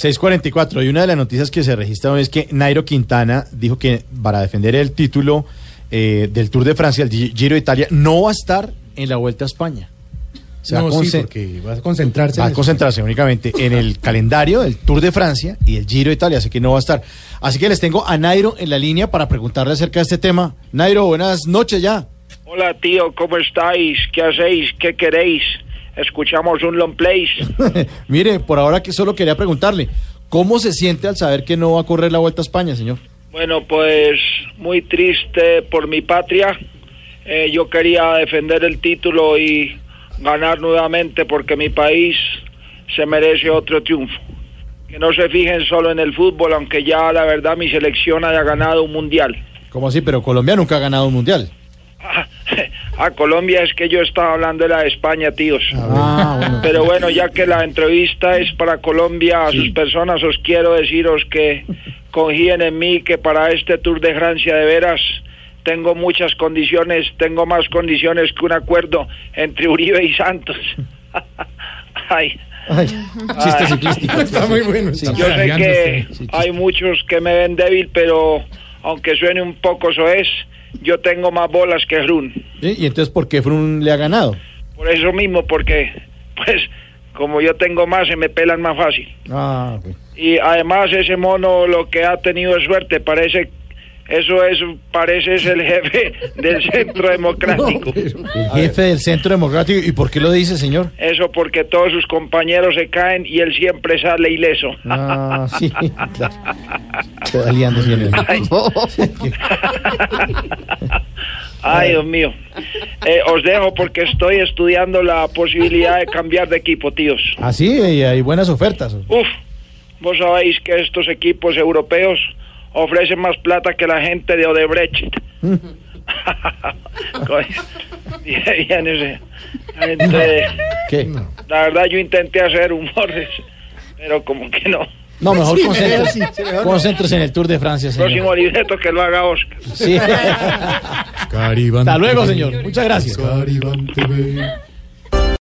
644. Y una de las noticias que se registra hoy es que Nairo Quintana dijo que para defender el título eh, del Tour de Francia, el Giro de Italia, no va a estar en la Vuelta a España. Se va, no, a sí, porque va a concentrarse. Va a concentrarse únicamente en el calendario del Tour de Francia y el Giro de Italia, así que no va a estar. Así que les tengo a Nairo en la línea para preguntarle acerca de este tema. Nairo, buenas noches ya. Hola tío, ¿cómo estáis? ¿Qué hacéis? ¿Qué queréis? Escuchamos un long place. Mire, por ahora que solo quería preguntarle, ¿cómo se siente al saber que no va a correr la Vuelta a España, señor? Bueno, pues muy triste por mi patria. Eh, yo quería defender el título y ganar nuevamente porque mi país se merece otro triunfo. Que no se fijen solo en el fútbol, aunque ya la verdad mi selección haya ganado un mundial. ¿Cómo así? Pero Colombia nunca ha ganado un mundial. A Colombia es que yo estaba hablando de la de España, tíos. Ah, bueno. Pero bueno, ya que la entrevista es para Colombia, a sus personas os quiero deciros que confíen en mí, que para este Tour de Francia de veras tengo muchas condiciones, tengo más condiciones que un acuerdo entre Uribe y Santos. Ay. Ay, chiste ciclístico. Está muy bueno. Yo sé que hay muchos que me ven débil, pero aunque suene un poco soez, yo tengo más bolas que Frun. ¿Sí? ¿Y entonces por qué Frun le ha ganado? Por eso mismo, porque, pues, como yo tengo más, se me pelan más fácil. Ah, ok. Y además ese mono lo que ha tenido es suerte, parece, eso es, parece es el jefe del Centro Democrático. El jefe del Centro Democrático. ¿Y por qué lo dice, señor? Eso porque todos sus compañeros se caen y él siempre sale ileso. Ah, sí, claro. Está liándose en el... Ay. Ay, Dios mío. Eh, os dejo porque estoy estudiando la posibilidad de cambiar de equipo, tíos. Ah, sí, y hay buenas ofertas. Uf, vos sabéis que estos equipos europeos ofrecen más plata que la gente de Odebrecht. Bien ese- gente de- ¿Qué? La verdad yo intenté hacer humores, pero como que no. No, mejor Sí, concéntrese, sí, sí, mejor no. concéntrese en el Tour de Francia, Próximo señor. libreto que lo haga Oscar. Sí. Caribán Hasta luego, señor. Muchas gracias. Caribán TV.